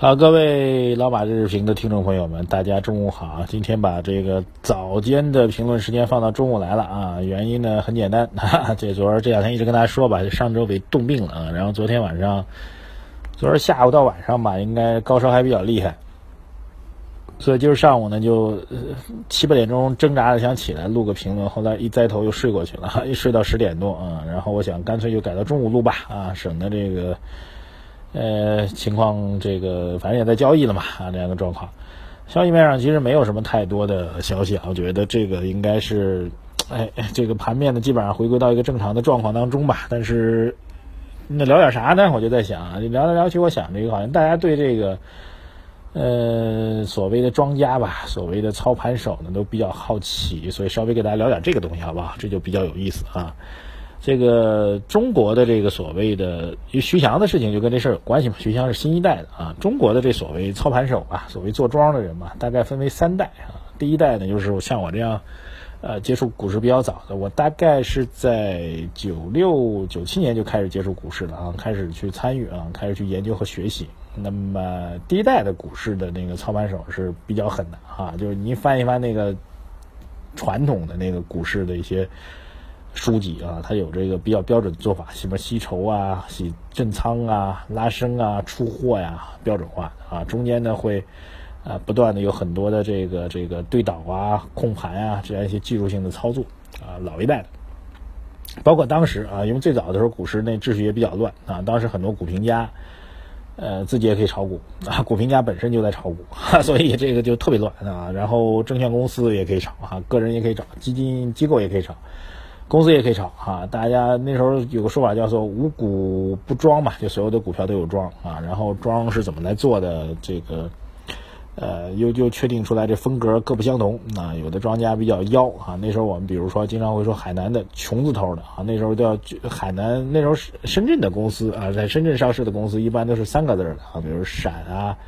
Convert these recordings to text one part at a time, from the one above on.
好，各位老马日评的听众朋友们，大家中午好。今天把这个早间的评论时间放到中午来了啊，原因呢很简单，哈哈这昨儿这两天一直跟大家说吧，上周给冻病了啊，然后昨天晚上，昨儿下午到晚上吧，应该高烧还比较厉害，所以今儿上午呢就七八点钟挣扎着想起来录个评论，后来一栽头又睡过去了，一睡到十点多啊，然后我想干脆就改到中午录吧啊，省得这个。呃，情况这个反正也在交易了嘛啊，这样的状况。消息面上其实没有什么太多的消息啊，我觉得这个应该是，哎，这个盘面呢基本上回归到一个正常的状况当中吧。但是那聊点啥呢？我就在想啊，聊来聊去，我想这个好像大家对这个呃所谓的庄家吧，所谓的操盘手呢都比较好奇，所以稍微给大家聊点这个东西好不好？这就比较有意思啊。这个中国的这个所谓的，徐翔的事情就跟这事儿有关系嘛。徐翔是新一代的啊，中国的这所谓操盘手啊，所谓做庄的人嘛，大概分为三代啊。第一代呢，就是像我这样，呃，接触股市比较早的，我大概是在九六九七年就开始接触股市了啊，开始去参与啊，开始去研究和学习。那么第一代的股市的那个操盘手是比较狠的啊，就是您翻一翻那个传统的那个股市的一些。书籍啊，它有这个比较标准的做法，什么吸筹啊、洗震仓啊、拉升啊、出货呀，标准化啊。中间呢会啊不断的有很多的这个这个对倒啊、控盘啊这样一些技术性的操作啊。老一代的，包括当时啊，因为最早的时候股市那秩序也比较乱啊，当时很多股评家呃自己也可以炒股啊，股评家本身就在炒股，所以这个就特别乱啊。然后证券公司也可以炒啊，个人也可以炒，基金机构也可以炒。公司也可以炒啊！大家那时候有个说法叫做“无股不庄”嘛，就所有的股票都有庄啊。然后庄是怎么来做的？这个呃，又又确定出来这风格各不相同啊。有的庄家比较妖啊。那时候我们比如说经常会说海南的穷字头的啊，那时候都要海南那时候深圳的公司啊，在深圳上市的公司一般都是三个字的啊，比如陕啊。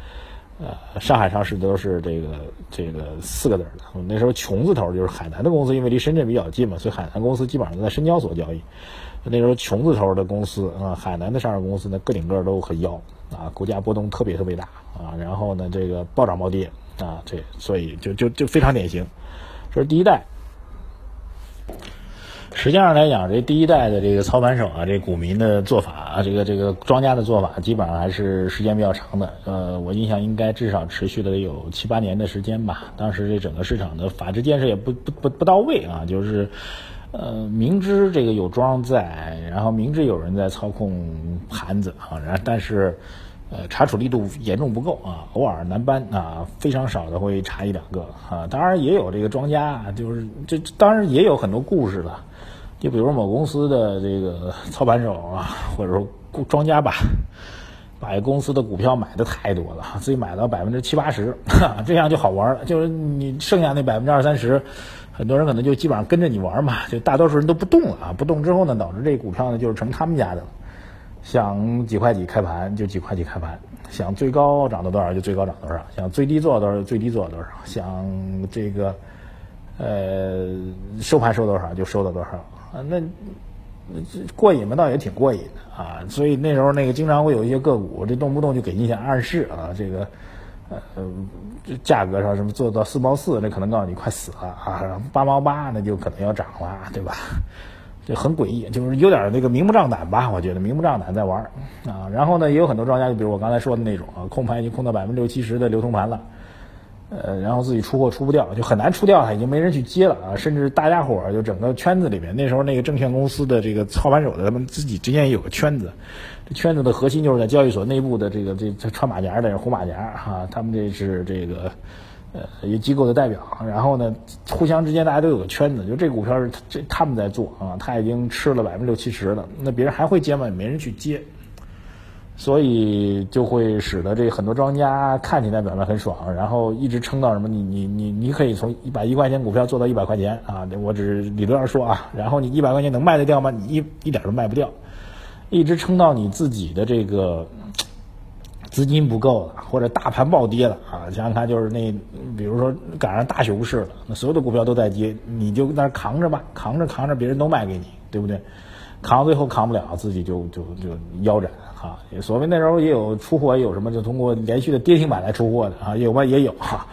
呃，上海上市都是这个这个四个字的。那时候穷字头就是海南的公司，因为离深圳比较近嘛，所以海南公司基本上都在深交所交易。那时候穷字头的公司啊，海南的上市公司呢，个顶个都很妖啊，股价波动特别特别大啊，然后呢，这个暴涨暴跌啊，这所以就就就非常典型。这是第一代。实际上来讲，这第一代的这个操盘手啊，这股民的做法啊，这个这个庄家的做法，基本上还是时间比较长的。呃，我印象应该至少持续了有七八年的时间吧。当时这整个市场的法治建设也不不不不到位啊，就是呃明知这个有庄在，然后明知有人在操控盘子啊，然但是呃查处力度严重不够啊，偶尔难搬啊，非常少的会查一两个啊。当然也有这个庄家，就是这当然也有很多故事了。就比如某公司的这个 操盘手啊，或者说庄家吧，把一公司的股票买的太多了，自己买到百分之七八十，这样就好玩了。就是你剩下那百分之二三十，很多人可能就基本上跟着你玩嘛，就大多数人都不动了啊。不动之后呢，导致这股票呢就是成他们家的了。想几块几开盘就几块几开盘，想最高涨到多少就最高涨多少，想最低做多少就最低做多少，想这个呃收盘收多少就收到多少。啊，那过瘾嘛，倒也挺过瘾的啊。所以那时候那个经常会有一些个股，这动不动就给你些暗示啊，这个呃这价格上什么做到四毛四，那可能告诉你快死了啊，八毛八那就可能要涨了，对吧？就很诡异，就是有点那个明目张胆吧，我觉得明目张胆在玩啊。然后呢，也有很多庄家，就比如我刚才说的那种啊，控盘已经控到百分之六七十的流通盘了。呃，然后自己出货出不掉，就很难出掉它，已经没人去接了啊！甚至大家伙儿就整个圈子里面，那时候那个证券公司的这个操盘手的，他们自己之间也有个圈子，这圈子的核心就是在交易所内部的这个这穿马甲的红马甲哈，他们这是这个呃一机构的代表，然后呢，互相之间大家都有个圈子，就这股票是这他们在做啊，他已经吃了百分之六七十了，那别人还会接吗？没人去接。所以就会使得这很多庄家看起来表面很爽，然后一直撑到什么？你你你你可以从一百一块钱股票做到一百块钱啊！我只是理论上说啊，然后你一百块钱能卖得掉吗？你一一点都卖不掉，一直撑到你自己的这个资金不够了，或者大盘暴跌了啊！想想看，就是那比如说赶上大熊市了，那所有的股票都在跌，你就在那扛着吧，扛着扛着，别人都卖给你，对不对？扛最后扛不了，自己就就就腰斩哈。所谓那时候也有出货，也有什么就通过连续的跌停板来出货的啊，有吧？也有哈。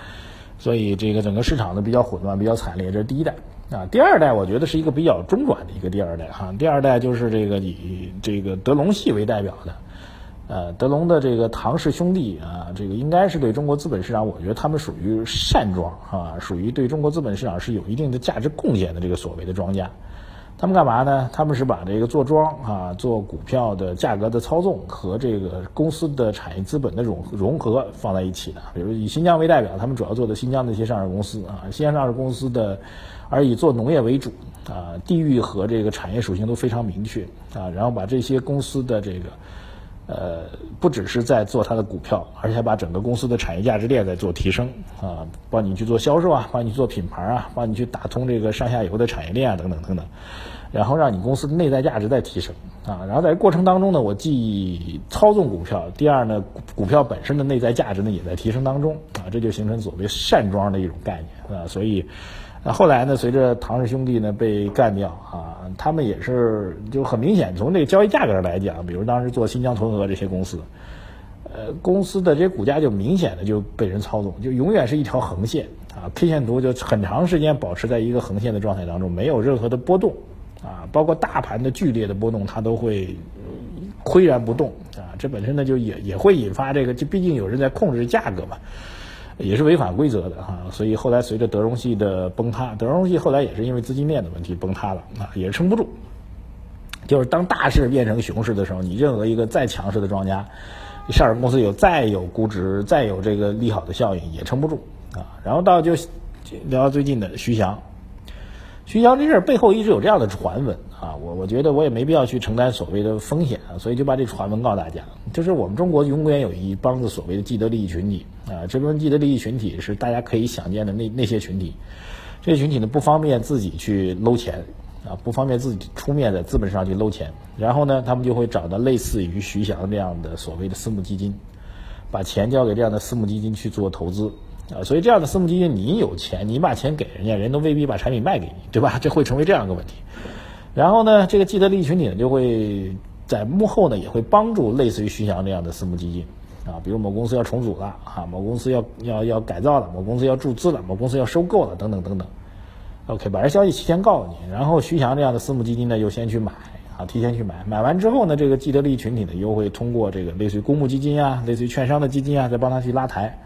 所以这个整个市场呢比较混乱，比较惨烈，这是第一代啊。第二代我觉得是一个比较中转的一个第二代哈。第二代就是这个以这个德隆系为代表的，呃，德隆的这个唐氏兄弟啊，这个应该是对中国资本市场，我觉得他们属于善庄啊，属于对中国资本市场是有一定的价值贡献的这个所谓的庄家。他们干嘛呢？他们是把这个做庄啊，做股票的价格的操纵和这个公司的产业资本的融融合放在一起的。比如以新疆为代表，他们主要做的新疆的一些上市公司啊，新疆上市公司的，而以做农业为主啊，地域和这个产业属性都非常明确啊，然后把这些公司的这个。呃，不只是在做它的股票，而且还把整个公司的产业价值链在做提升啊，帮你去做销售啊，帮你做品牌啊，帮你去打通这个上下游的产业链啊，等等等等，然后让你公司的内在价值在提升啊，然后在过程当中呢，我既操纵股票，第二呢，股票本身的内在价值呢也在提升当中啊，这就形成所谓善庄的一种概念啊，所以。那后来呢？随着唐氏兄弟呢被干掉啊，他们也是就很明显，从这个交易价格上来讲，比如当时做新疆屯河这些公司，呃，公司的这些股价就明显的就被人操纵，就永远是一条横线啊，K 线图就很长时间保持在一个横线的状态当中，没有任何的波动啊，包括大盘的剧烈的波动，它都会岿然不动啊，这本身呢就也也会引发这个，就毕竟有人在控制价格嘛。也是违反规则的哈，所以后来随着德荣系的崩塌，德荣系后来也是因为资金链的问题崩塌了啊，也撑不住。就是当大势变成熊市的时候，你任何一个再强势的庄家，上市公司有再有估值、再有这个利好的效应，也撑不住啊。然后到就聊到最近的徐翔。徐翔这事儿背后一直有这样的传闻啊，我我觉得我也没必要去承担所谓的风险啊，所以就把这传闻告诉大家，就是我们中国永远有一帮子所谓的既得利益群体啊，这帮既得利益群体是大家可以想见的那那些群体，这些群体呢不方便自己去搂钱啊，不方便自己出面在资本上去搂钱，然后呢，他们就会找到类似于徐翔这样的所谓的私募基金，把钱交给这样的私募基金去做投资。啊，所以这样的私募基金，你有钱，你把钱给人家，人都未必把产品卖给你，对吧？这会成为这样一个问题。然后呢，这个既得利益群体呢，就会在幕后呢，也会帮助类似于徐翔这样的私募基金，啊，比如某公司要重组了，啊，某公司要要要改造了，某公司要注资了，某公司要收购了，等等等等。OK，把这消息提前告诉你，然后徐翔这样的私募基金呢，又先去买，啊，提前去买，买完之后呢，这个既得利益群体呢，又会通过这个类似于公募基金啊，类似于券商的基金啊，再帮他去拉抬。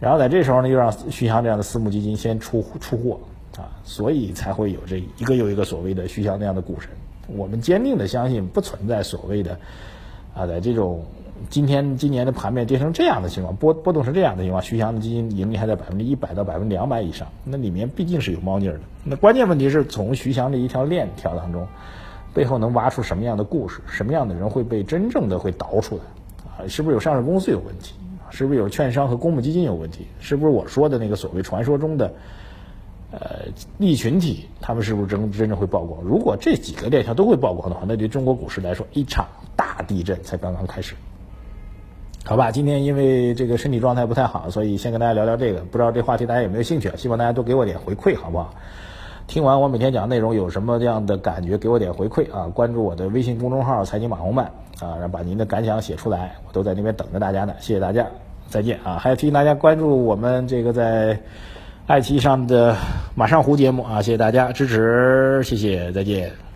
然后在这时候呢，又让徐翔这样的私募基金先出出货啊，所以才会有这一个又一个所谓的徐翔那样的股神。我们坚定的相信，不存在所谓的啊，在这种今天今年的盘面跌成这样的情况，波波动成这样的情况，徐翔的基金盈利还在百分之一百到百分之两百以上，那里面毕竟是有猫腻的。那关键问题是从徐翔这一条链条当中，背后能挖出什么样的故事，什么样的人会被真正的会倒出来啊？是不是有上市公司有问题？是不是有券商和公募基金有问题？是不是我说的那个所谓传说中的，呃，利益群体，他们是不是真真正会曝光？如果这几个链条都会曝光的话，那对中国股市来说，一场大地震才刚刚开始。好吧，今天因为这个身体状态不太好，所以先跟大家聊聊这个。不知道这话题大家有没有兴趣啊？希望大家多给我点回馈，好不好？听完我每天讲内容有什么这样的感觉？给我点回馈啊！关注我的微信公众号“财经马红漫”啊，然后把您的感想写出来，我都在那边等着大家呢。谢谢大家。再见啊！还要提醒大家关注我们这个在爱奇艺上的《马上湖》节目啊！谢谢大家支持，谢谢，再见。